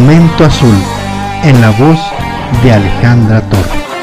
Momento Azul, en la voz de Alejandra Torres.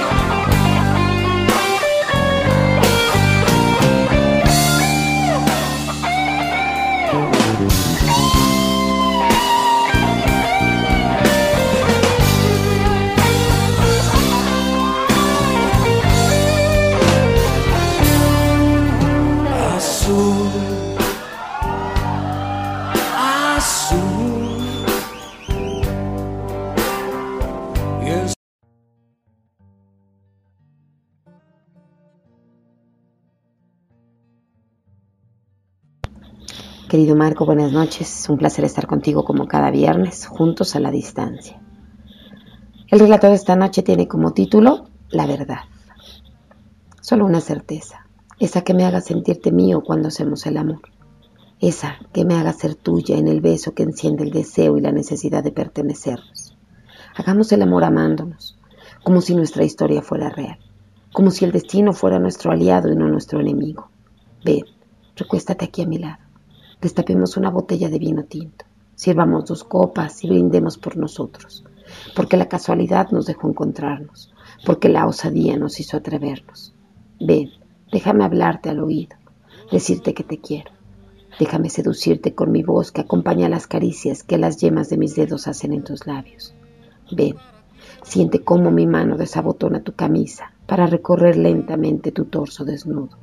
Querido Marco, buenas noches. Es un placer estar contigo como cada viernes, juntos a la distancia. El relato de esta noche tiene como título La verdad. Solo una certeza, esa que me haga sentirte mío cuando hacemos el amor. Esa que me haga ser tuya en el beso que enciende el deseo y la necesidad de pertenecernos. Hagamos el amor amándonos, como si nuestra historia fuera real, como si el destino fuera nuestro aliado y no nuestro enemigo. Ven, recuéstate aquí a mi lado. Destapemos una botella de vino tinto, sirvamos dos copas y brindemos por nosotros, porque la casualidad nos dejó encontrarnos, porque la osadía nos hizo atrevernos. Ven, déjame hablarte al oído, decirte que te quiero. Déjame seducirte con mi voz que acompaña las caricias que las yemas de mis dedos hacen en tus labios. Ven, siente cómo mi mano desabotona tu camisa para recorrer lentamente tu torso desnudo,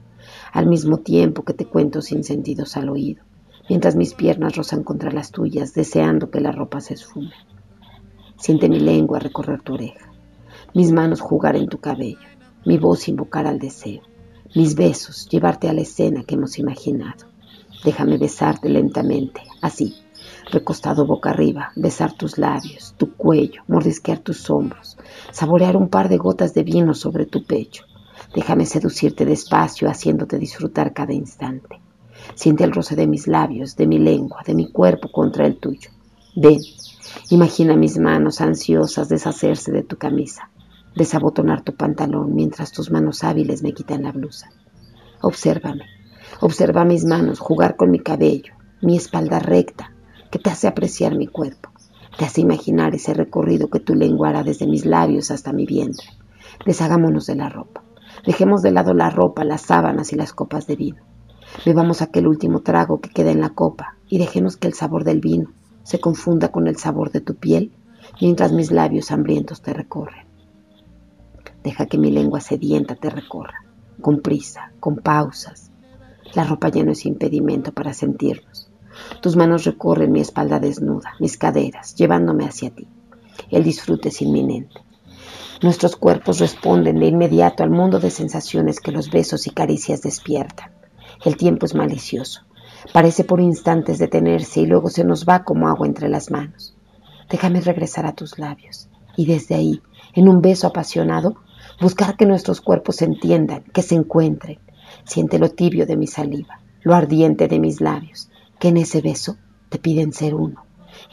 al mismo tiempo que te cuento sin sentidos al oído mientras mis piernas rozan contra las tuyas, deseando que la ropa se esfume. Siente mi lengua recorrer tu oreja, mis manos jugar en tu cabello, mi voz invocar al deseo, mis besos llevarte a la escena que hemos imaginado. Déjame besarte lentamente, así, recostado boca arriba, besar tus labios, tu cuello, mordisquear tus hombros, saborear un par de gotas de vino sobre tu pecho. Déjame seducirte despacio, haciéndote disfrutar cada instante. Siente el roce de mis labios, de mi lengua, de mi cuerpo contra el tuyo. Ven, imagina mis manos ansiosas deshacerse de tu camisa, desabotonar tu pantalón mientras tus manos hábiles me quitan la blusa. Obsérvame, observa mis manos jugar con mi cabello, mi espalda recta, que te hace apreciar mi cuerpo, te hace imaginar ese recorrido que tu lengua hará desde mis labios hasta mi vientre. Deshagámonos de la ropa, dejemos de lado la ropa, las sábanas y las copas de vino. Bebamos aquel último trago que queda en la copa y dejemos que el sabor del vino se confunda con el sabor de tu piel mientras mis labios hambrientos te recorren. Deja que mi lengua sedienta te recorra, con prisa, con pausas. La ropa ya no es impedimento para sentirnos. Tus manos recorren mi espalda desnuda, mis caderas, llevándome hacia ti. El disfrute es inminente. Nuestros cuerpos responden de inmediato al mundo de sensaciones que los besos y caricias despiertan. El tiempo es malicioso. Parece por instantes detenerse y luego se nos va como agua entre las manos. Déjame regresar a tus labios y desde ahí, en un beso apasionado, buscar que nuestros cuerpos se entiendan, que se encuentren. Siente lo tibio de mi saliva, lo ardiente de mis labios, que en ese beso te piden ser uno,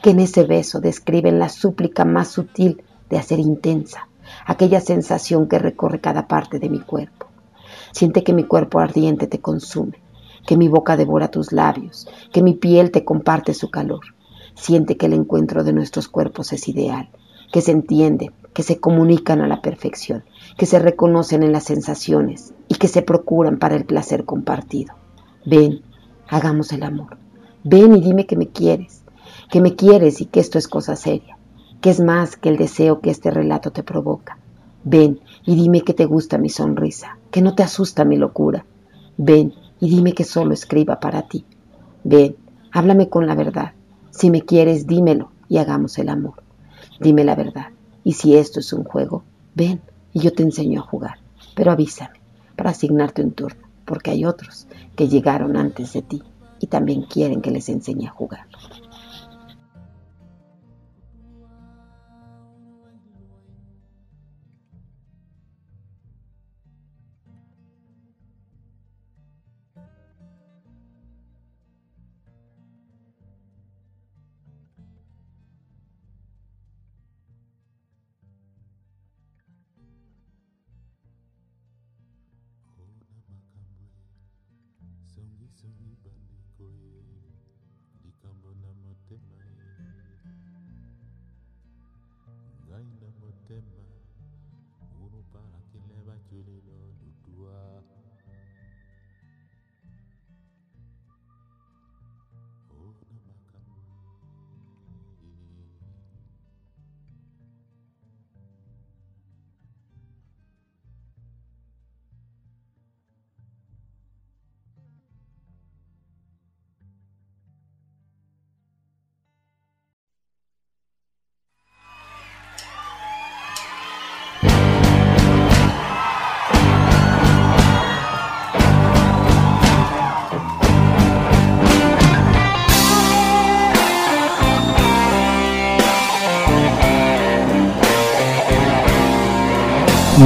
que en ese beso describen la súplica más sutil de hacer intensa aquella sensación que recorre cada parte de mi cuerpo. Siente que mi cuerpo ardiente te consume, que mi boca devora tus labios, que mi piel te comparte su calor. Siente que el encuentro de nuestros cuerpos es ideal, que se entienden, que se comunican a la perfección, que se reconocen en las sensaciones y que se procuran para el placer compartido. Ven, hagamos el amor. Ven y dime que me quieres, que me quieres y que esto es cosa seria, que es más que el deseo que este relato te provoca. Ven y dime que te gusta mi sonrisa, que no te asusta mi locura. Ven y dime que solo escriba para ti. Ven, háblame con la verdad. Si me quieres, dímelo y hagamos el amor. Dime la verdad. Y si esto es un juego, ven y yo te enseño a jugar. Pero avísame para asignarte un turno, porque hay otros que llegaron antes de ti y también quieren que les enseñe a jugar. Songi songi bandeko ye likambo na motema ye ngai na motema ngunu mpalakile baculilo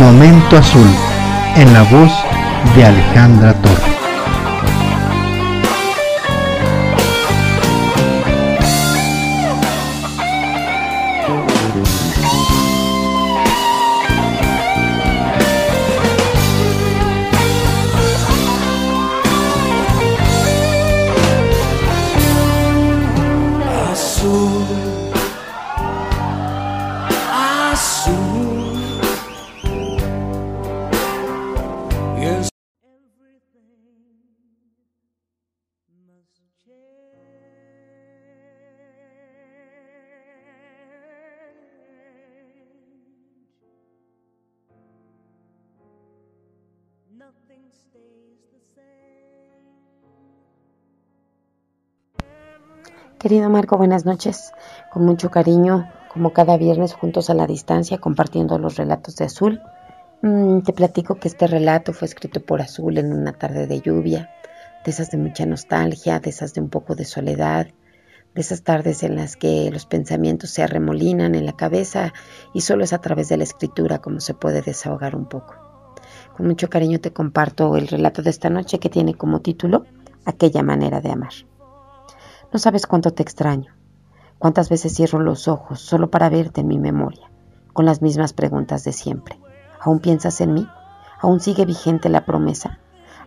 Momento Azul, en la voz de Alejandra Torres. azul, azul. Querido Marco, buenas noches. Con mucho cariño, como cada viernes, juntos a la distancia, compartiendo los relatos de Azul. Mm, te platico que este relato fue escrito por Azul en una tarde de lluvia, de esas de mucha nostalgia, de esas de un poco de soledad, de esas tardes en las que los pensamientos se arremolinan en la cabeza y solo es a través de la escritura como se puede desahogar un poco. Con mucho cariño te comparto el relato de esta noche que tiene como título Aquella manera de amar. No sabes cuánto te extraño, cuántas veces cierro los ojos solo para verte en mi memoria, con las mismas preguntas de siempre. ¿Aún piensas en mí? ¿Aún sigue vigente la promesa?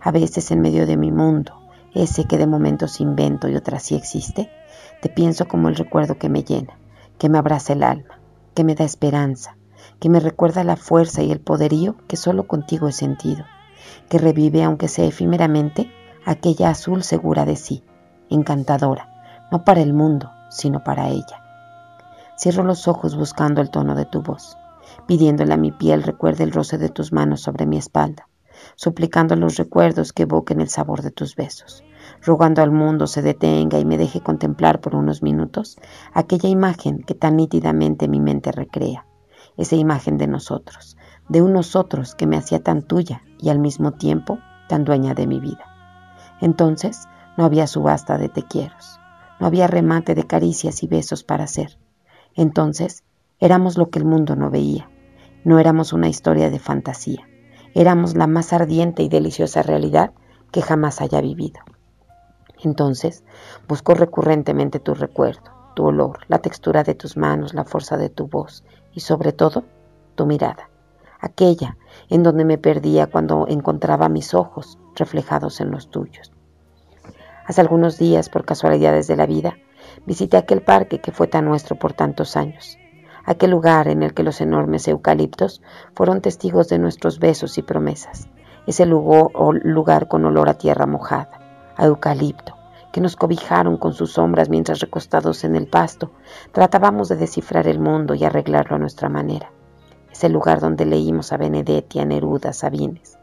A veces en medio de mi mundo, ese que de momentos invento y otras sí existe, te pienso como el recuerdo que me llena, que me abraza el alma, que me da esperanza, que me recuerda la fuerza y el poderío que solo contigo he sentido, que revive aunque sea efímeramente aquella azul segura de sí, encantadora, no para el mundo, sino para ella. Cierro los ojos buscando el tono de tu voz, pidiéndole a mi piel recuerde el roce de tus manos sobre mi espalda, suplicando los recuerdos que evoquen el sabor de tus besos, rogando al mundo se detenga y me deje contemplar por unos minutos aquella imagen que tan nítidamente mi mente recrea, esa imagen de nosotros, de un nosotros que me hacía tan tuya y al mismo tiempo tan dueña de mi vida. Entonces no había subasta de te quieros, no había remate de caricias y besos para hacer. Entonces éramos lo que el mundo no veía, no éramos una historia de fantasía, éramos la más ardiente y deliciosa realidad que jamás haya vivido. Entonces busco recurrentemente tu recuerdo, tu olor, la textura de tus manos, la fuerza de tu voz y sobre todo tu mirada, aquella en donde me perdía cuando encontraba mis ojos reflejados en los tuyos. Hace algunos días, por casualidades de la vida, visité aquel parque que fue tan nuestro por tantos años, aquel lugar en el que los enormes eucaliptos fueron testigos de nuestros besos y promesas, ese lugar, con olor a tierra mojada, a eucalipto, que nos cobijaron con sus sombras mientras recostados en el pasto tratábamos de descifrar el mundo y arreglarlo a nuestra manera. Ese lugar donde leímos a Benedetti, a Neruda, a Sabines.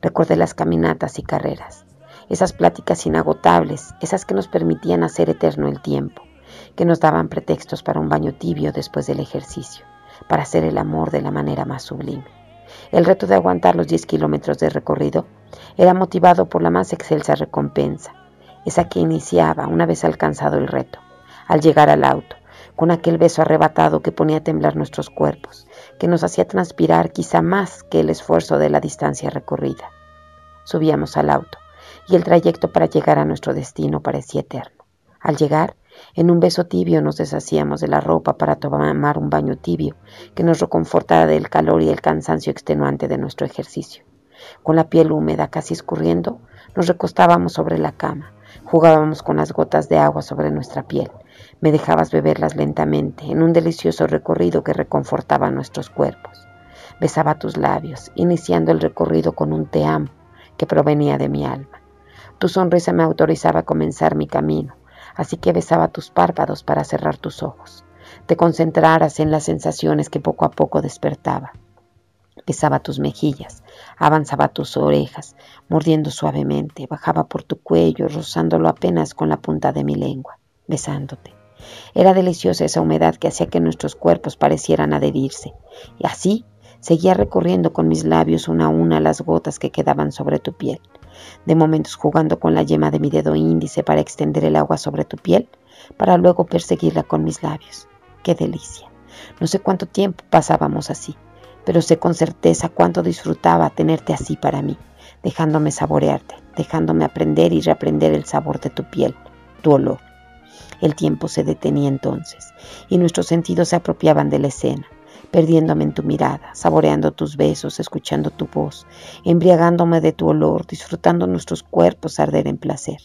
Recuerde las caminatas y carreras, esas pláticas inagotables, esas que nos permitían hacer eterno el tiempo, que nos daban pretextos para un baño tibio después del ejercicio, para hacer el amor de la manera más sublime. El reto de aguantar los 10 kilómetros de recorrido era motivado por la más excelsa recompensa, esa que iniciaba una vez alcanzado el reto, al llegar al auto, con aquel beso arrebatado que ponía a temblar nuestros cuerpos, que nos hacía transpirar quizá más que el esfuerzo de la distancia recorrida. Subíamos al auto, y el trayecto para llegar a nuestro destino parecía eterno. Al llegar, en un beso tibio nos deshacíamos de la ropa para tomar un baño tibio que nos reconfortara del calor y el cansancio extenuante de nuestro ejercicio. Con la piel húmeda casi escurriendo, nos recostábamos sobre la cama, jugábamos con las gotas de agua sobre nuestra piel, Me dejabas beberlas lentamente, en un delicioso recorrido que reconfortaba nuestros cuerpos. Besaba tus labios, iniciando el recorrido con un te amo que provenía de mi alma. Tu sonrisa me autorizaba a comenzar mi camino, así que besaba tus párpados para cerrar tus ojos. Te concentraras en las sensaciones que poco a poco despertaba. Besaba tus mejillas, avanzaba tus orejas, mordiendo suavemente, bajaba por tu cuello, rozándolo apenas con la punta de mi lengua, besándote. Era deliciosa esa humedad que hacía que nuestros cuerpos parecieran adherirse, y así seguía recorriendo con mis labios una a una las gotas que quedaban sobre tu piel, de momentos jugando con la yema de mi dedo índice para extender el agua sobre tu piel, para luego perseguirla con mis labios. ¡Qué delicia! No sé cuánto tiempo pasábamos así, pero sé con certeza cuánto disfrutaba tenerte así para mí, dejándome saborearte, dejándome aprender y reaprender el sabor de tu piel, tu olor. El tiempo se detenía entonces, y nuestros sentidos se apropiaban de la escena, perdiéndome en tu mirada, saboreando tus besos, escuchando tu voz, embriagándome de tu olor, disfrutando nuestros cuerpos arder en placer.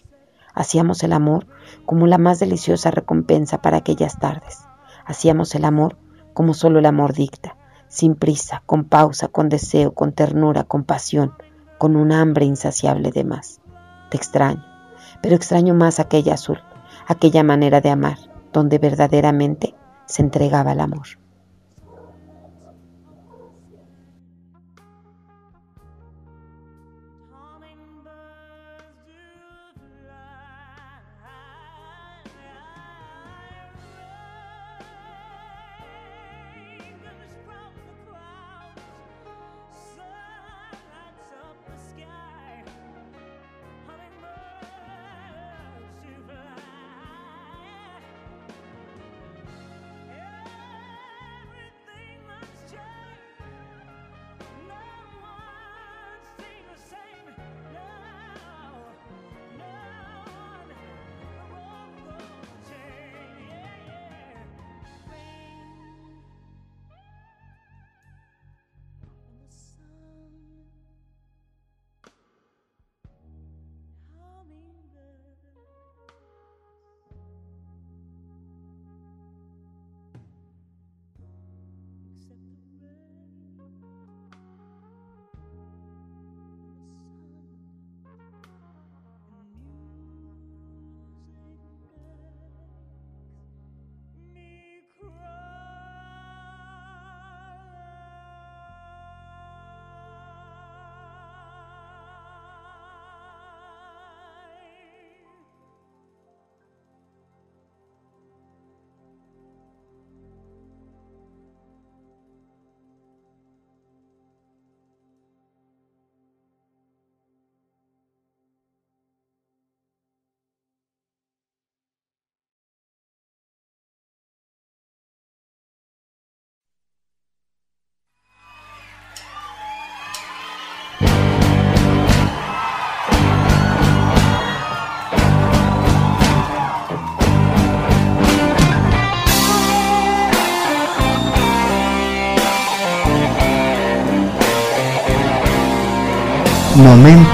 Hacíamos el amor como la más deliciosa recompensa para aquellas tardes. Hacíamos el amor como solo el amor dicta, sin prisa, con pausa, con deseo, con ternura, con pasión, con un hambre insaciable de más. Te extraño, pero extraño más aquella azul, aquella manera de amar, donde verdaderamente se entregaba el amor.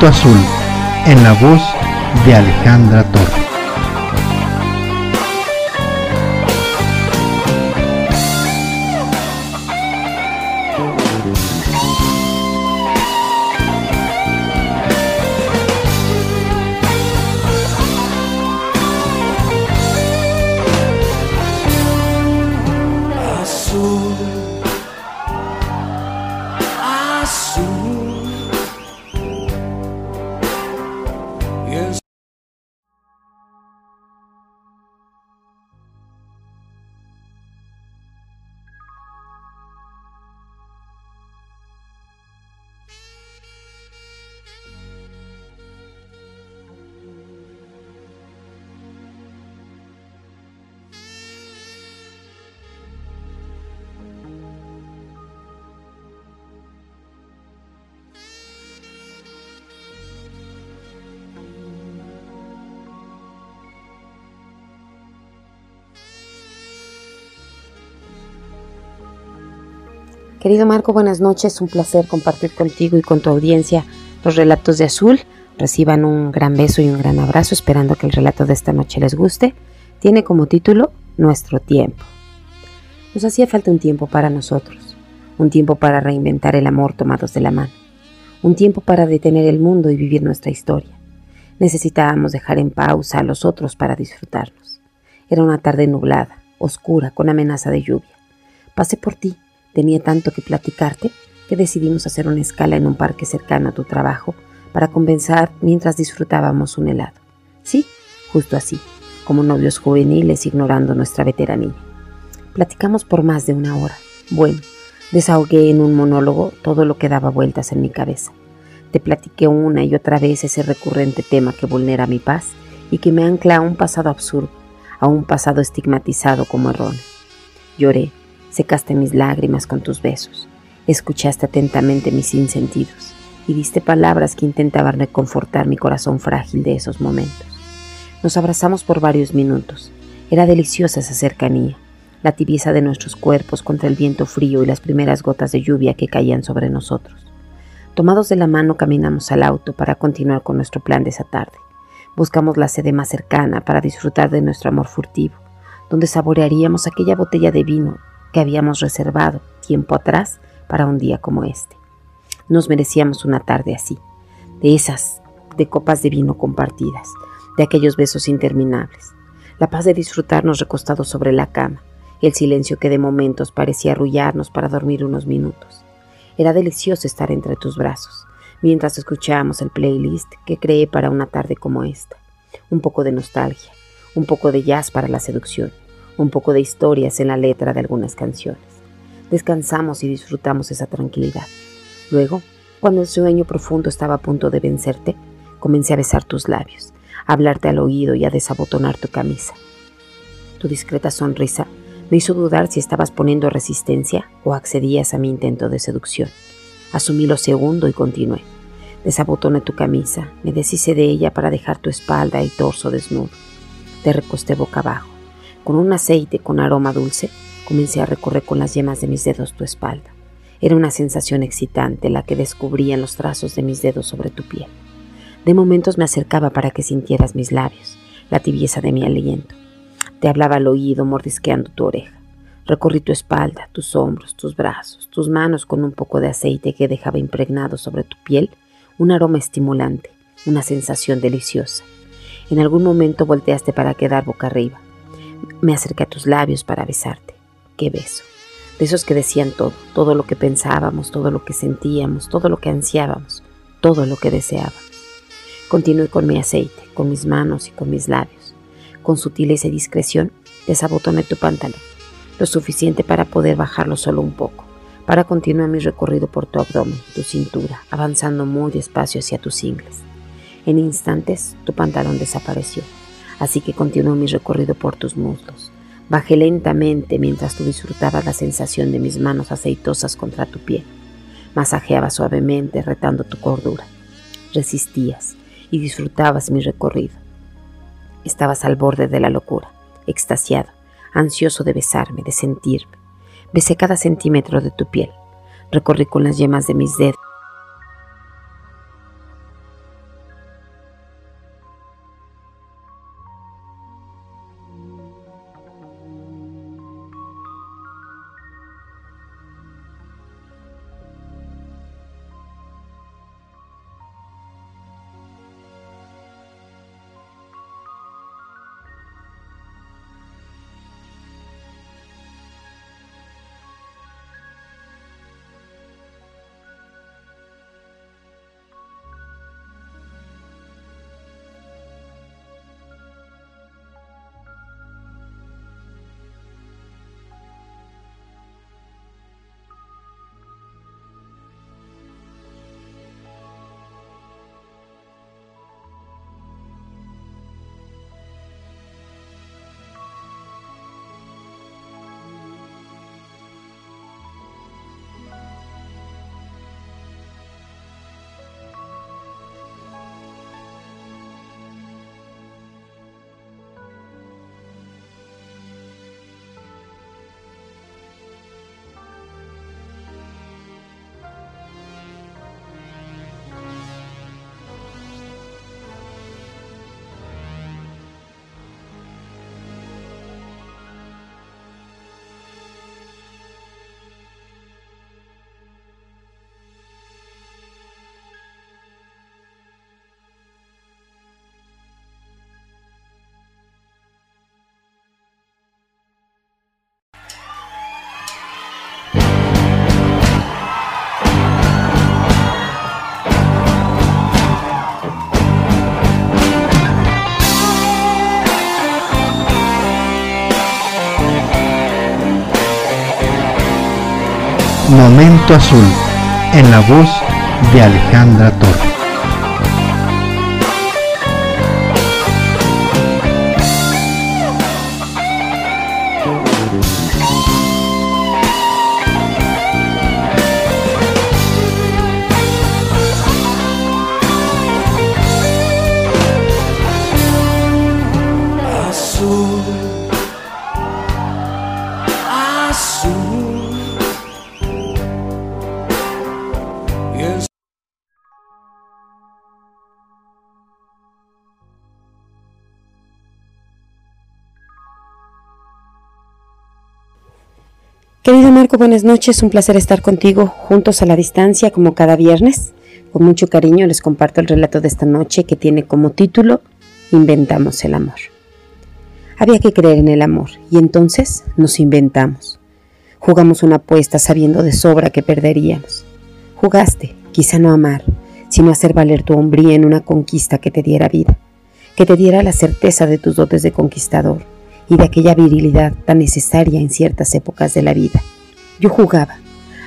Azul, en la voz de Alejandra Torres. Querido Marco, buenas noches. Un placer compartir contigo y con tu audiencia los relatos de Azul. Reciban un gran beso y un gran abrazo, esperando que el relato de esta noche les guste. Tiene como título Nuestro tiempo. Nos hacía falta un tiempo para nosotros, un tiempo para reinventar el amor tomados de la mano, un tiempo para detener el mundo y vivir nuestra historia. Necesitábamos dejar en pausa a los otros para disfrutarnos. Era una tarde nublada, oscura, con amenaza de lluvia. Pasé por ti, tenía tanto que platicarte que decidimos hacer una escala en un parque cercano a tu trabajo para compensar mientras disfrutábamos un helado. Sí, justo así, como novios juveniles ignorando nuestra veteranía. Platicamos por más de una hora. Bueno, desahogué en un monólogo todo lo que daba vueltas en mi cabeza. Te platiqué una y otra vez ese recurrente tema que vulnera mi paz y que me ancla a un pasado absurdo, a un pasado estigmatizado como erróneo. Lloré, secaste mis lágrimas con tus besos, escuchaste atentamente mis sinsentidos y diste palabras que intentaban reconfortar mi corazón frágil de esos momentos. Nos abrazamos por varios minutos. Era deliciosa esa cercanía, la tibieza de nuestros cuerpos contra el viento frío y las primeras gotas de lluvia que caían sobre nosotros. Tomados de la mano caminamos al auto para continuar con nuestro plan de esa tarde. Buscamos la sede más cercana para disfrutar de nuestro amor furtivo, donde saborearíamos aquella botella de vino que habíamos reservado tiempo atrás para un día como este. Nos merecíamos una tarde así, de esas, de copas de vino compartidas, de aquellos besos interminables, la paz de disfrutarnos recostados sobre la cama, el silencio que de momentos parecía arrullarnos para dormir unos minutos. Era delicioso estar entre tus brazos, mientras escuchábamos el playlist que creé para una tarde como esta. Un poco de nostalgia, un poco de jazz para la seducción, un poco de historias en la letra de algunas canciones. Descansamos y disfrutamos esa tranquilidad. Luego, cuando el sueño profundo estaba a punto de vencerte, comencé a besar tus labios, a hablarte al oído y a desabotonar tu camisa. Tu discreta sonrisa me hizo dudar si estabas poniendo resistencia o accedías a mi intento de seducción. Asumí lo segundo y continué. Desabotoné tu camisa, me deshice de ella para dejar tu espalda y torso desnudo. Te recosté boca abajo. Con un aceite con aroma dulce, comencé a recorrer con las yemas de mis dedos tu espalda. Era una sensación excitante la que descubría en los trazos de mis dedos sobre tu piel. De momentos me acercaba para que sintieras mis labios, la tibieza de mi aliento. Te hablaba al oído mordisqueando tu oreja. Recorrí tu espalda, tus hombros, tus brazos, tus manos con un poco de aceite que dejaba impregnado sobre tu piel un aroma estimulante, una sensación deliciosa. En algún momento volteaste para quedar boca arriba. Me acerqué a tus labios para besarte. ¡Qué beso! De esos que decían todo, todo lo que pensábamos, todo lo que sentíamos, todo lo que ansiábamos, todo lo que deseábamos. Continué con mi aceite, con mis manos y con mis labios. Con sutileza y discreción desabotoné tu pantalón, lo suficiente para poder bajarlo solo un poco, para continuar mi recorrido por tu abdomen, tu cintura, avanzando muy despacio hacia tus ingles. En instantes tu pantalón desapareció, así que continué mi recorrido por tus muslos. Bajé lentamente mientras tú disfrutabas la sensación de mis manos aceitosas contra tu piel. Masajeaba suavemente, retando tu cordura. Resistías y disfrutabas mi recorrido. Estabas al borde de la locura, extasiado, ansioso de besarme, de sentirme. Besé cada centímetro de tu piel. Recorrí con las yemas de mis dedos Momento Azul, en la voz de Alejandra Torres. Querido Marco, buenas noches. Un placer estar contigo juntos a la distancia como cada viernes. Con mucho cariño les comparto el relato de esta noche que tiene como título Inventamos el amor. Había que creer en el amor y entonces nos inventamos. Jugamos una apuesta sabiendo de sobra que perderíamos. Jugaste, quizá no amar, sino hacer valer tu hombría en una conquista que te diera vida, que te diera la certeza de tus dotes de conquistador y de aquella virilidad tan necesaria en ciertas épocas de la vida. Yo jugaba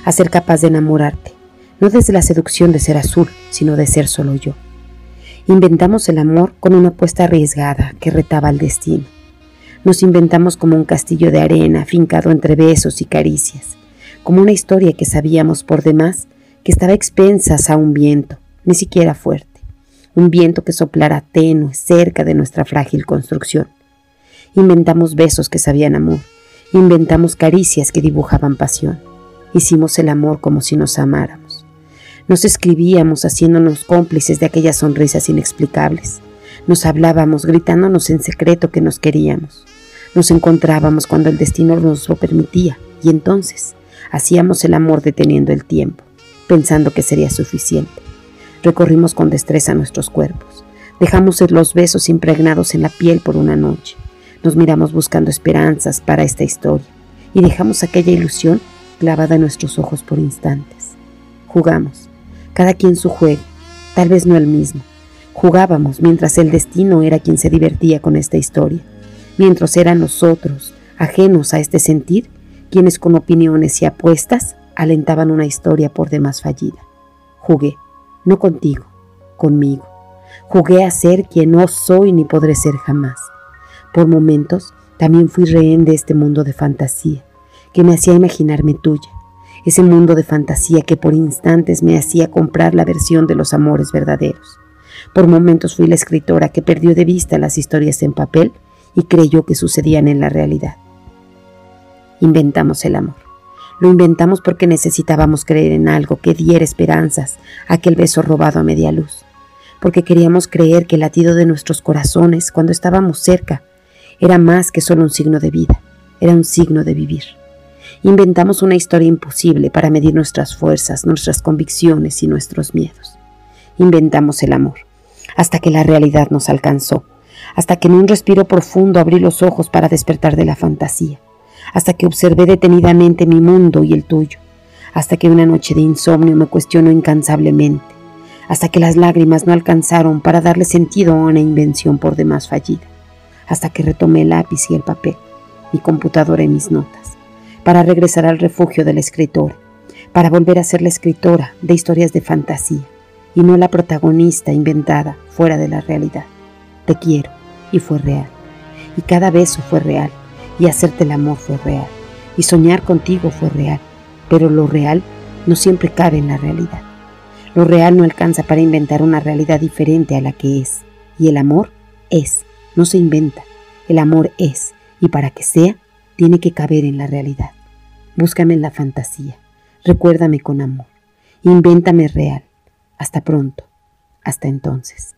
a ser capaz de enamorarte, no desde la seducción de ser azul, sino de ser solo yo. Inventamos el amor con una apuesta arriesgada que retaba al destino. Nos inventamos como un castillo de arena fincado entre besos y caricias, como una historia que sabíamos por demás que estaba expensas a un viento, ni siquiera fuerte, un viento que soplara tenue cerca de nuestra frágil construcción. Inventamos besos que sabían amor, inventamos caricias que dibujaban pasión. Hicimos el amor como si nos amáramos. Nos escribíamos haciéndonos cómplices de aquellas sonrisas inexplicables. Nos hablábamos gritándonos en secreto que nos queríamos. Nos encontrábamos cuando el destino nos lo permitía y entonces hacíamos el amor deteniendo el tiempo, pensando que sería suficiente. Recorrimos con destreza nuestros cuerpos. Dejamos los besos impregnados en la piel por una noche. Nos miramos buscando esperanzas para esta historia y dejamos aquella ilusión clavada en nuestros ojos por instantes. Jugamos, cada quien su juego, tal vez no el mismo. Jugábamos mientras el destino era quien se divertía con esta historia, mientras eran nosotros, ajenos a este sentir, quienes con opiniones y apuestas alentaban una historia por demás fallida. Jugué, no contigo, conmigo. Jugué a ser quien no soy ni podré ser jamás. Por momentos también fui rehén de este mundo de fantasía, que me hacía imaginarme tuya, ese mundo de fantasía que por instantes me hacía comprar la versión de los amores verdaderos. Por momentos fui la escritora que perdió de vista las historias en papel y creyó que sucedían en la realidad. Inventamos el amor. Lo inventamos porque necesitábamos creer en algo que diera esperanzas a aquel beso robado a media luz, porque queríamos creer que el latido de nuestros corazones cuando estábamos cerca era más que solo un signo de vida, era un signo de vivir. Inventamos una historia imposible para medir nuestras fuerzas, nuestras convicciones y nuestros miedos. Inventamos el amor, hasta que la realidad nos alcanzó, hasta que en un respiro profundo abrí los ojos para despertar de la fantasía, hasta que observé detenidamente mi mundo y el tuyo, hasta que una noche de insomnio me cuestionó incansablemente, hasta que las lágrimas no alcanzaron para darle sentido a una invención por demás fallida hasta que retomé el lápiz y el papel, mi computadora y mis notas, para regresar al refugio de la escritora, para volver a ser la escritora de historias de fantasía y no la protagonista inventada fuera de la realidad. Te quiero y fue real. Y cada beso fue real. Y hacerte el amor fue real. Y soñar contigo fue real. Pero lo real no siempre cabe en la realidad. Lo real no alcanza para inventar una realidad diferente a la que es. Y el amor es no se inventa. El amor es, y para que sea, tiene que caber en la realidad. Búscame en la fantasía. Recuérdame con amor. Invéntame real. Hasta pronto. Hasta entonces.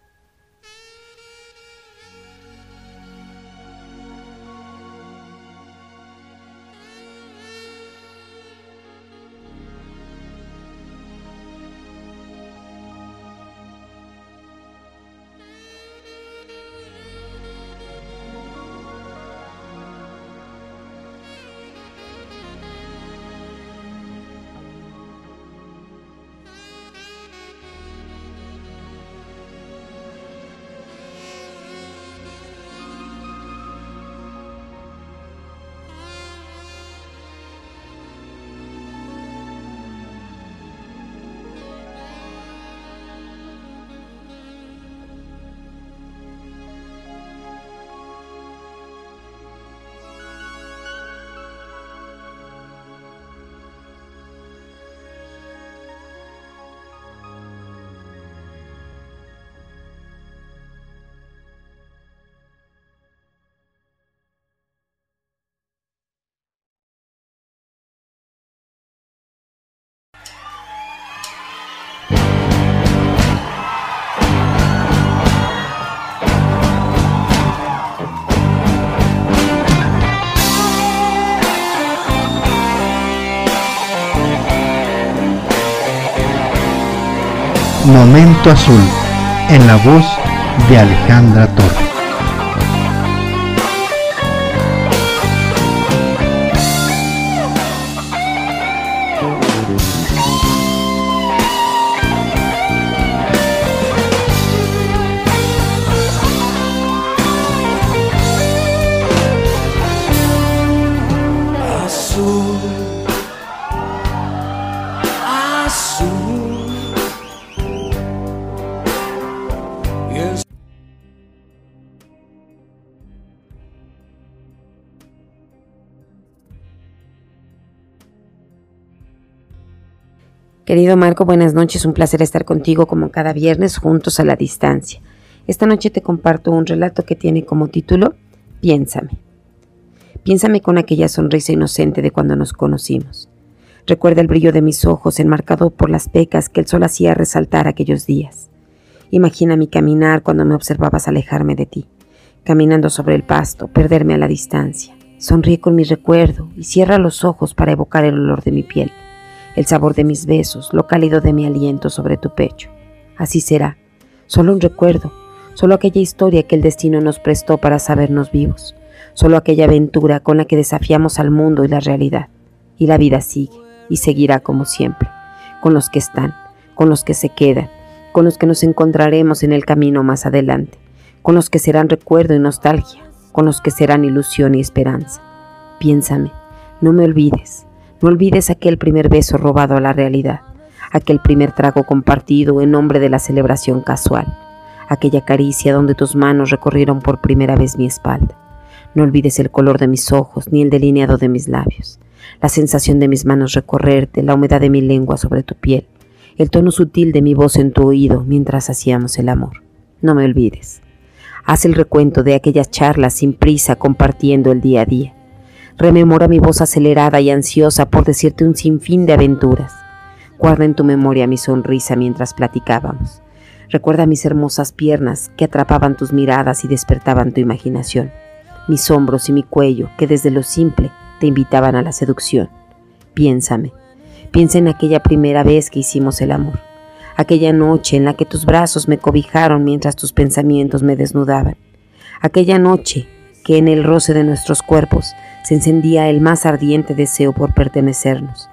Momento Azul, en la voz de Alejandra Torres. Querido Marco, buenas noches. Un placer estar contigo como cada viernes juntos a la distancia. Esta noche te comparto un relato que tiene como título Piénsame. Piénsame con aquella sonrisa inocente de cuando nos conocimos. Recuerda el brillo de mis ojos enmarcado por las pecas que el sol hacía resaltar aquellos días. Imagina mi caminar cuando me observabas alejarme de ti, caminando sobre el pasto, perderme a la distancia. Sonríe con mi recuerdo y cierra los ojos para evocar el olor de mi piel, el sabor de mis besos, lo cálido de mi aliento sobre tu pecho. Así será, solo un recuerdo, solo aquella historia que el destino nos prestó para sabernos vivos, solo aquella aventura con la que desafiamos al mundo y la realidad. Y la vida sigue y seguirá como siempre, con los que están, con los que se quedan, con los que nos encontraremos en el camino más adelante, con los que serán recuerdo y nostalgia, con los que serán ilusión y esperanza. Piénsame, no me olvides, no olvides aquel primer beso robado a la realidad, aquel primer trago compartido en nombre de la celebración casual, aquella caricia donde tus manos recorrieron por primera vez mi espalda. No olvides el color de mis ojos ni el delineado de mis labios, la sensación de mis manos recorrerte, la humedad de mi lengua sobre tu piel, el tono sutil de mi voz en tu oído mientras hacíamos el amor. No me olvides. Haz el recuento de aquellas charlas sin prisa compartiendo el día a día. Rememora mi voz acelerada y ansiosa por decirte un sinfín de aventuras. Guarda en tu memoria mi sonrisa mientras platicábamos. Recuerda mis hermosas piernas que atrapaban tus miradas y despertaban tu imaginación. Mis hombros y mi cuello que desde lo simple te invitaban a la seducción. Piénsame. Piensa en aquella primera vez que hicimos el amor. Aquella noche en la que tus brazos me cobijaron mientras tus pensamientos me desnudaban. Aquella noche que en el roce de nuestros cuerpos se encendía el más ardiente deseo por pertenecernos.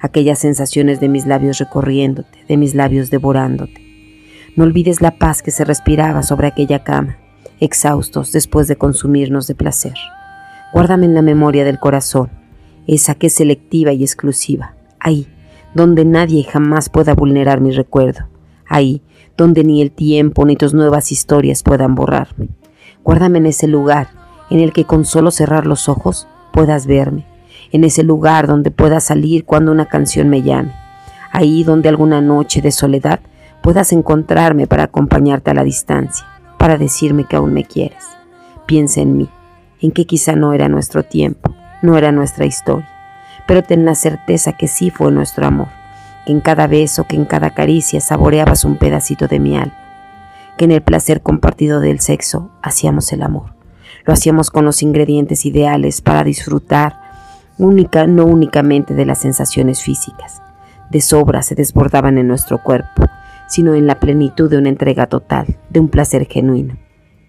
Aquellas sensaciones de mis labios recorriéndote, de mis labios devorándote. No olvides la paz que se respiraba sobre aquella cama, exhaustos después de consumirnos de placer. Guárdame en la memoria del corazón, esa que es selectiva y exclusiva, ahí, donde nadie jamás pueda vulnerar mi recuerdo, ahí, donde ni el tiempo ni tus nuevas historias puedan borrarme. Guárdame en ese lugar en el que con solo cerrar los ojos puedas verme, en ese lugar donde pueda salir cuando una canción me llame, ahí donde alguna noche de soledad puedas encontrarme para acompañarte a la distancia, para decirme que aún me quieres. Piensa en mí, en que quizá no era nuestro tiempo, no era nuestra historia, pero ten la certeza que sí fue nuestro amor, que en cada beso, que en cada caricia saboreabas un pedacito de mi alma, que en el placer compartido del sexo hacíamos el amor. Lo hacíamos con los ingredientes ideales para disfrutar única, no únicamente de las sensaciones físicas. De sobra se desbordaban en nuestro cuerpo, sino en la plenitud de una entrega total, de un placer genuino.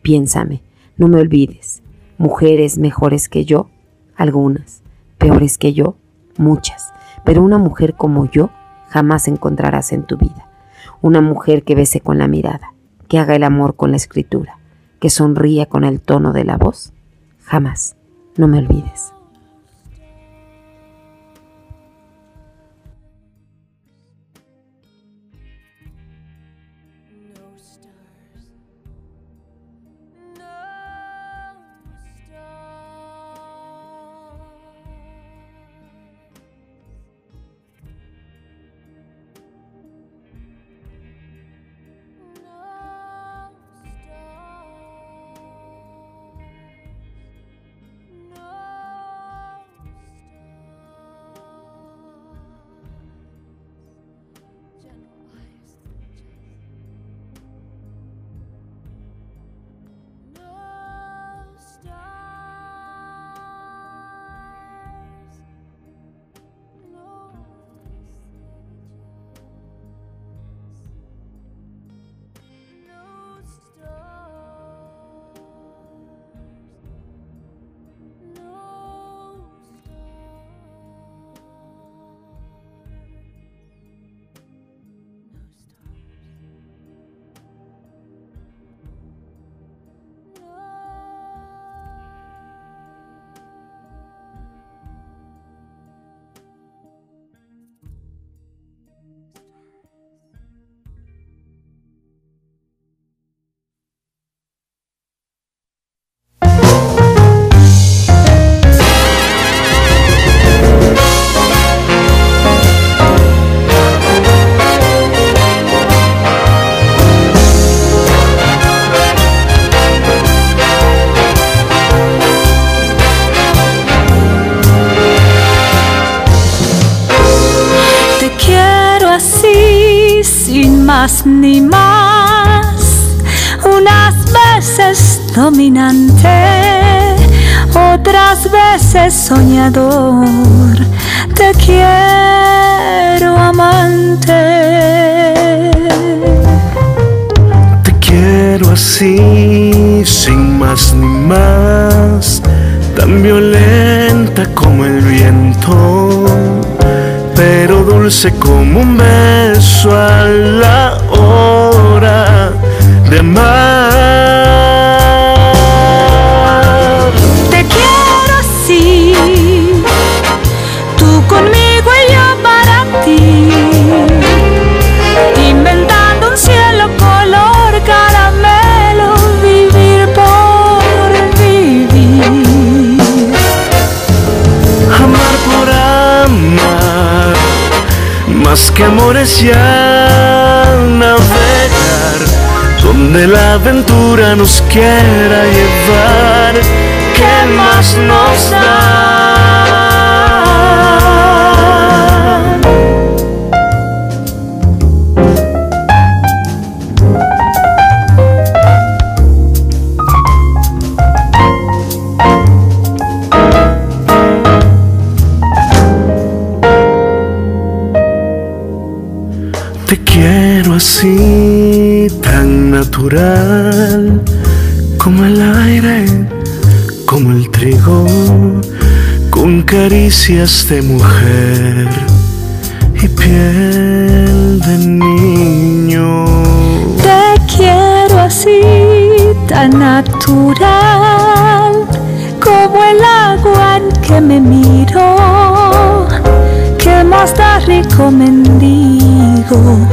Piénsame, no me olvides. Mujeres mejores que yo, algunas. Peores que yo, muchas. Pero una mujer como yo jamás encontrarás en tu vida. Una mujer que bese con la mirada, que haga el amor con la escritura, que sonría con el tono de la voz. Jamás, no me olvides. Más ni más, unas veces dominante, otras veces soñador, te quiero amante. Te quiero así, sin más ni más, tan violenta como el viento, dulce como un beso a la hora de amar. Más que amores ya navegar, donde la aventura nos quiera llevar, ¿qué más nos da? Quiero así, tan natural, como el aire, como el trigo, con caricias de mujer y piel de niño. Te quiero así, tan natural, como el agua en que me miro, que más da rico mendigo.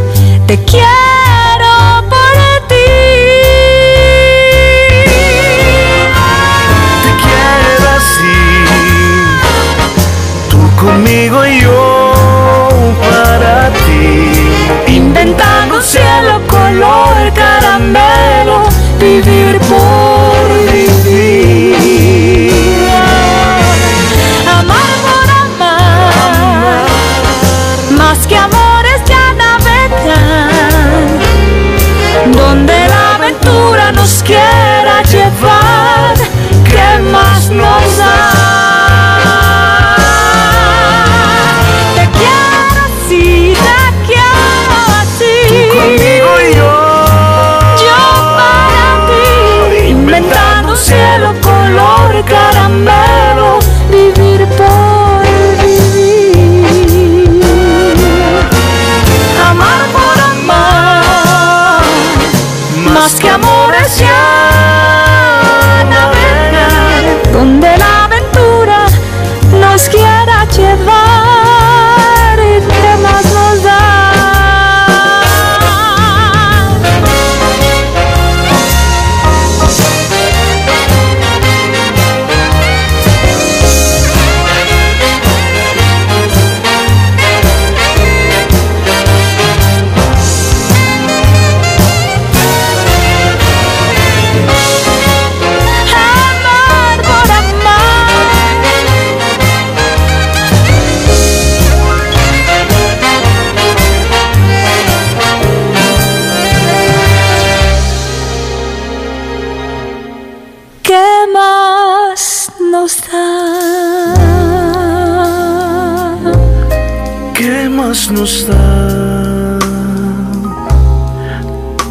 ¿Qué más nos da?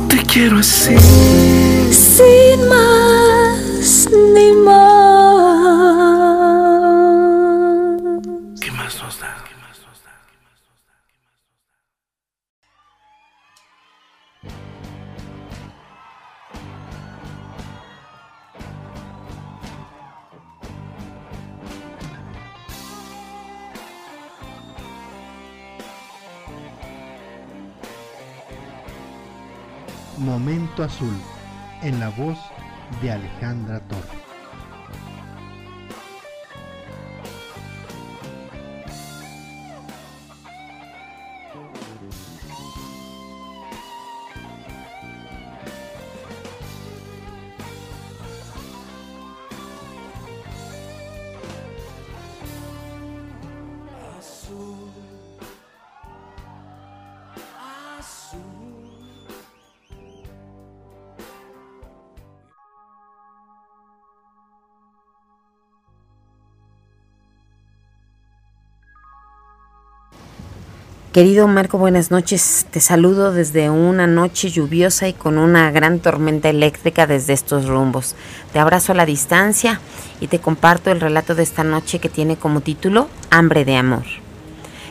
Te quiero así. Azul, en la voz de Alejandra Torres. Querido Marco, buenas noches. Te saludo desde una noche lluviosa y con una gran tormenta eléctrica desde estos rumbos. Te abrazo a la distancia y te comparto el relato de esta noche que tiene como título Hambre de Amor.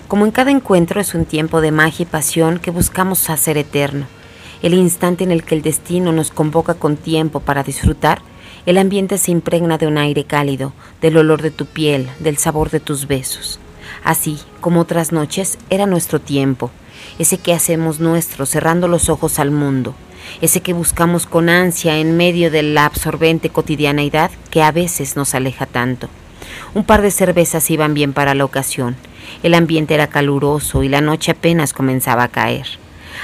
Como en cada encuentro es un tiempo de magia y pasión que buscamos hacer eterno. El instante en el que el destino nos convoca con tiempo para disfrutar, el ambiente se impregna de un aire cálido, del olor de tu piel, del sabor de tus besos. Así como otras noches, era nuestro tiempo, ese que hacemos nuestro cerrando los ojos al mundo, ese que buscamos con ansia en medio de la absorbente cotidianeidad que a veces nos aleja tanto. Un par de cervezas iban bien para la ocasión. El ambiente era caluroso y la noche apenas comenzaba a caer.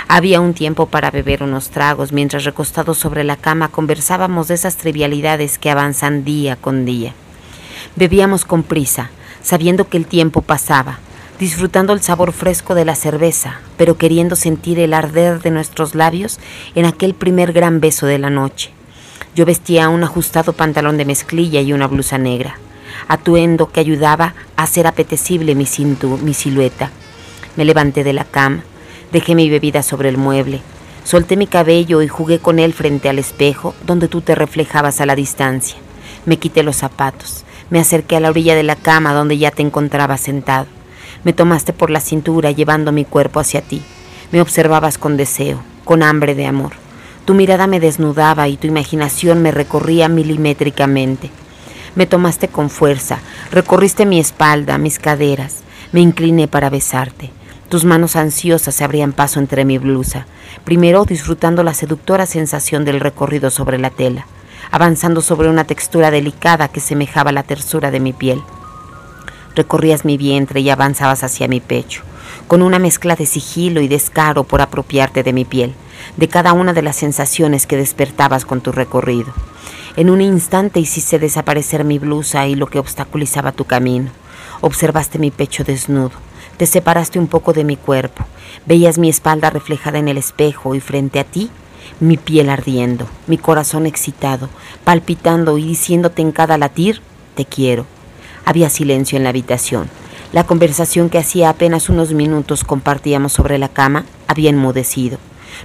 Había un tiempo para beber unos tragos mientras recostados sobre la cama conversábamos de esas trivialidades que avanzan día con día. Bebíamos con prisa, sabiendo que el tiempo pasaba, disfrutando el sabor fresco de la cerveza, pero queriendo sentir el arder de nuestros labios en aquel primer gran beso de la noche. Yo vestía un ajustado pantalón de mezclilla y una blusa negra, atuendo que ayudaba a hacer apetecible mi, mi silueta. Me levanté de la cama, dejé mi bebida sobre el mueble, solté mi cabello y jugué con él frente al espejo donde tú te reflejabas a la distancia. Me quité los zapatos, me acerqué a la orilla de la cama donde ya te encontrabas sentado. Me tomaste por la cintura llevando mi cuerpo hacia ti. Me observabas con deseo, con hambre de amor. Tu mirada me desnudaba y tu imaginación me recorría milimétricamente. Me tomaste con fuerza, recorriste mi espalda, mis caderas. Me incliné para besarte. Tus manos ansiosas se abrían paso entre mi blusa, primero disfrutando la seductora sensación del recorrido sobre la tela, avanzando sobre una textura delicada que semejaba la tersura de mi piel. Recorrías mi vientre y avanzabas hacia mi pecho, con una mezcla de sigilo y descaro por apropiarte de mi piel, de cada una de las sensaciones que despertabas con tu recorrido. En un instante hiciste desaparecer mi blusa y lo que obstaculizaba tu camino. Observaste mi pecho desnudo, te separaste un poco de mi cuerpo, veías mi espalda reflejada en el espejo y frente a ti mi piel ardiendo, mi corazón excitado, palpitando y diciéndote en cada latir, te quiero. Había silencio en la habitación. La conversación que hacía apenas unos minutos compartíamos sobre la cama había enmudecido.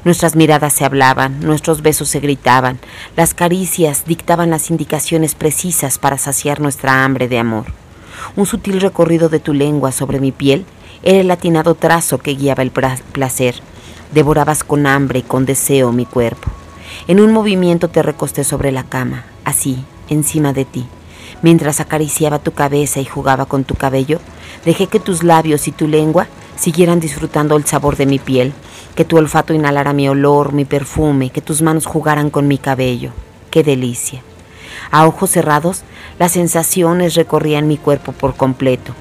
Nuestras miradas se hablaban, nuestros besos se gritaban, las caricias dictaban las indicaciones precisas para saciar nuestra hambre de amor. Un sutil recorrido de tu lengua sobre mi piel era el atinado trazo que guiaba el placer. Devorabas con hambre y con deseo mi cuerpo. En un movimiento te recosté sobre la cama, así, encima de ti. Mientras acariciaba tu cabeza y jugaba con tu cabello, dejé que tus labios y tu lengua siguieran disfrutando el sabor de mi piel, que tu olfato inhalara mi olor, mi perfume, que tus manos jugaran con mi cabello. ¡Qué delicia! A ojos cerrados, las sensaciones recorrían mi cuerpo por completo.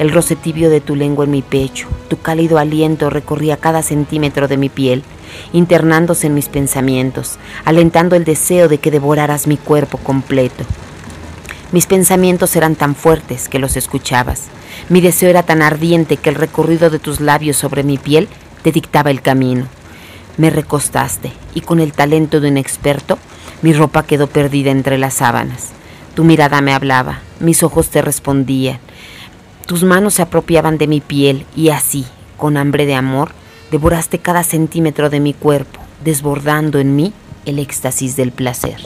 El roce tibio de tu lengua en mi pecho, tu cálido aliento recorría cada centímetro de mi piel, internándose en mis pensamientos, alentando el deseo de que devoraras mi cuerpo completo. Mis pensamientos eran tan fuertes que los escuchabas. Mi deseo era tan ardiente que el recorrido de tus labios sobre mi piel te dictaba el camino. Me recostaste y con el talento de un experto, mi ropa quedó perdida entre las sábanas. Tu mirada me hablaba, mis ojos te respondían, tus manos se apropiaban de mi piel y así, con hambre de amor, devoraste cada centímetro de mi cuerpo, desbordando en mí el éxtasis del placer.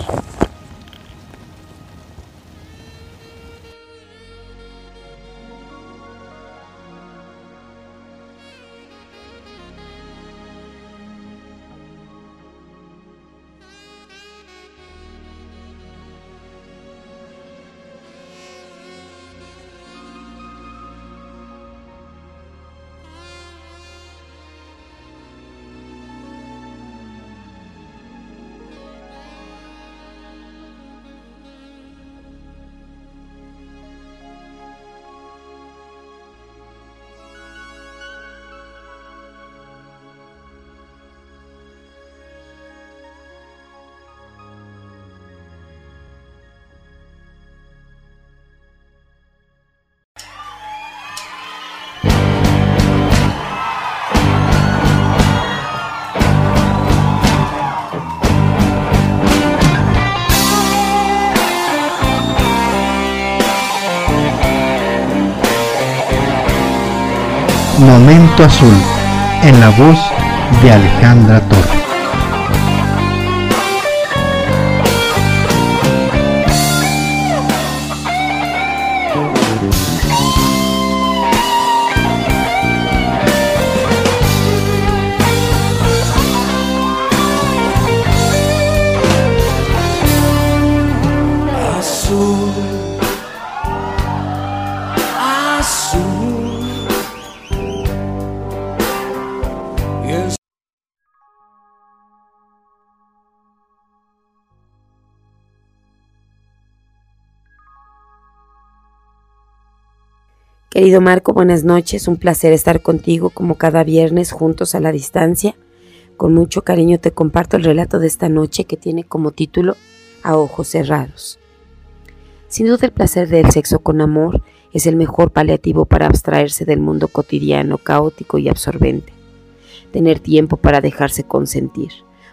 En la voz de Alejandra Torres. Querido Marco, buenas noches. Un placer estar contigo como cada viernes juntos a la distancia. Con mucho cariño te comparto el relato de esta noche que tiene como título A ojos cerrados. Sin duda el placer del sexo con amor es el mejor paliativo para abstraerse del mundo cotidiano, caótico y absorbente. Tener tiempo para dejarse consentir,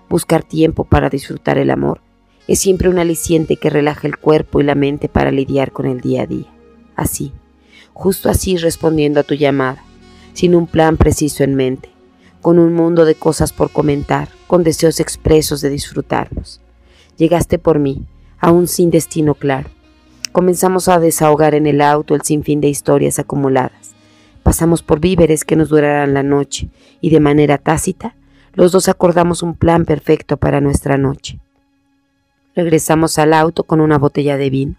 buscar tiempo para disfrutar el amor, es siempre un aliciente que relaja el cuerpo y la mente para lidiar con el día a día. Así, justo así respondiendo a tu llamada, sin un plan preciso en mente, con un mundo de cosas por comentar, con deseos expresos de disfrutarnos. Llegaste por mí, aún sin destino claro. Comenzamos a desahogar en el auto el sinfín de historias acumuladas. Pasamos por víveres que nos durarán la noche y de manera tácita los dos acordamos un plan perfecto para nuestra noche. Regresamos al auto con una botella de vino,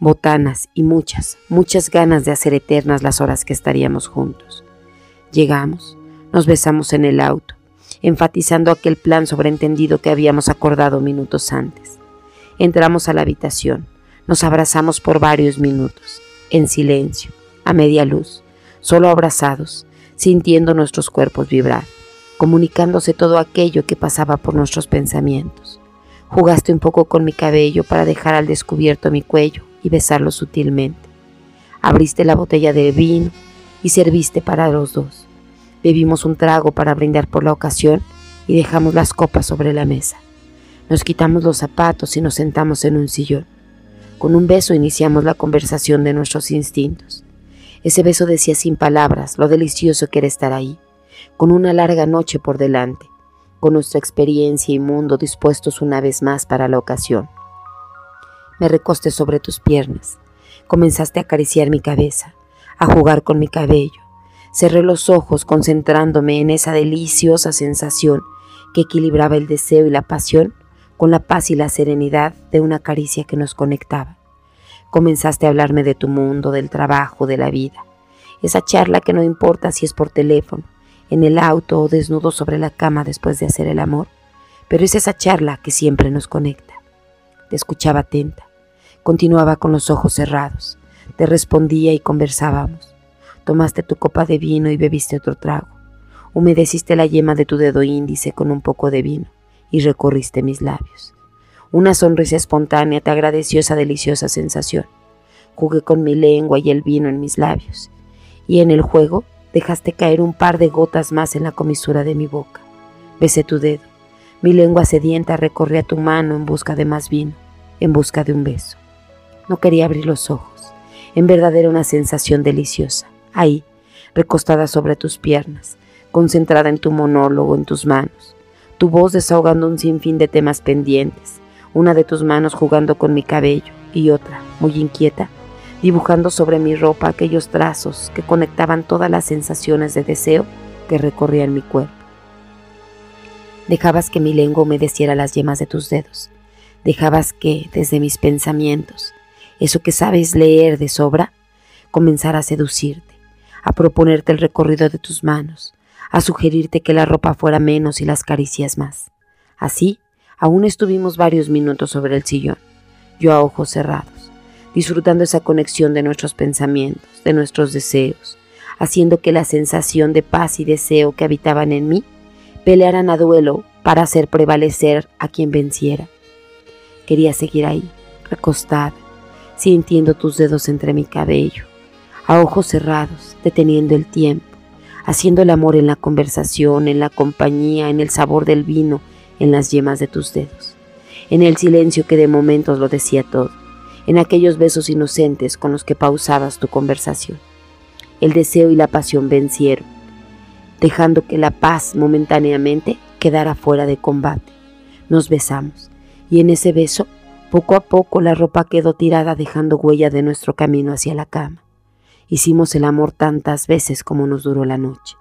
botanas y muchas, muchas ganas de hacer eternas las horas que estaríamos juntos. Llegamos, nos besamos en el auto, enfatizando aquel plan sobreentendido que habíamos acordado minutos antes. Entramos a la habitación, nos abrazamos por varios minutos, en silencio, a media luz, solo abrazados, sintiendo nuestros cuerpos vibrar, comunicándose todo aquello que pasaba por nuestros pensamientos. Jugaste un poco con mi cabello para dejar al descubierto mi cuello besarlo sutilmente. Abriste la botella de vino y serviste para los dos. Bebimos un trago para brindar por la ocasión y dejamos las copas sobre la mesa. Nos quitamos los zapatos y nos sentamos en un sillón. Con un beso iniciamos la conversación de nuestros instintos. Ese beso decía sin palabras lo delicioso que era estar ahí, con una larga noche por delante, con nuestra experiencia y mundo dispuestos una vez más para la ocasión. Me recosté sobre tus piernas, comenzaste a acariciar mi cabeza, a jugar con mi cabello. Cerré los ojos concentrándome en esa deliciosa sensación que equilibraba el deseo y la pasión con la paz y la serenidad de una caricia que nos conectaba. Comenzaste a hablarme de tu mundo, del trabajo, de la vida. Esa charla que no importa si es por teléfono, en el auto o desnudo sobre la cama después de hacer el amor, pero es esa charla que siempre nos conecta. Te escuchaba atenta, continuaba con los ojos cerrados, te respondía y conversábamos. Tomaste tu copa de vino y bebiste otro trago. Humedeciste la yema de tu dedo índice con un poco de vino y recorriste mis labios. Una sonrisa espontánea te agradeció esa deliciosa sensación. Jugué con mi lengua y el vino en mis labios, y en el juego dejaste caer un par de gotas más en la comisura de mi boca. Besé tu dedo. Mi lengua sedienta recorría tu mano en busca de más vino, en busca de un beso. No quería abrir los ojos. En verdad era una sensación deliciosa. Ahí, recostada sobre tus piernas, concentrada en tu monólogo, en tus manos, tu voz desahogando un sinfín de temas pendientes, una de tus manos jugando con mi cabello y otra, muy inquieta, dibujando sobre mi ropa aquellos trazos que conectaban todas las sensaciones de deseo que recorrían mi cuerpo. Dejabas que mi lengua humedeciera las yemas de tus dedos. Dejabas que, desde mis pensamientos, eso que sabes leer de sobra, comenzara a seducirte, a proponerte el recorrido de tus manos, a sugerirte que la ropa fuera menos y las caricias más. Así, aún estuvimos varios minutos sobre el sillón, yo a ojos cerrados, disfrutando esa conexión de nuestros pensamientos, de nuestros deseos, haciendo que la sensación de paz y deseo que habitaban en mí pelearan a duelo para hacer prevalecer a quien venciera. Quería seguir ahí, recostada, sintiendo tus dedos entre mi cabello, a ojos cerrados, deteniendo el tiempo, haciendo el amor en la conversación, en la compañía, en el sabor del vino, en las yemas de tus dedos, en el silencio que de momentos lo decía todo, en aquellos besos inocentes con los que pausabas tu conversación. El deseo y la pasión vencieron, dejando que la paz momentáneamente quedara fuera de combate. Nos besamos, y en ese beso, poco a poco la ropa quedó tirada dejando huella de nuestro camino hacia la cama. Hicimos el amor tantas veces como nos duró la noche.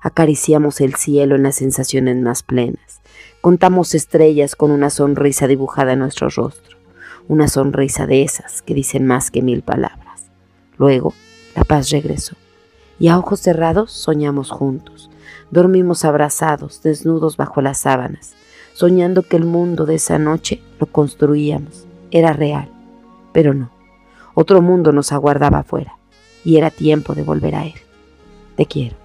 Acariciamos el cielo en las sensaciones más plenas. Contamos estrellas con una sonrisa dibujada en nuestro rostro. Una sonrisa de esas que dicen más que mil palabras. Luego, la paz regresó. Y a ojos cerrados soñamos juntos. Dormimos abrazados, desnudos bajo las sábanas, soñando que el mundo de esa noche lo construíamos. Era real. Pero no. Otro mundo nos aguardaba afuera. Y era tiempo de volver a él. Te quiero.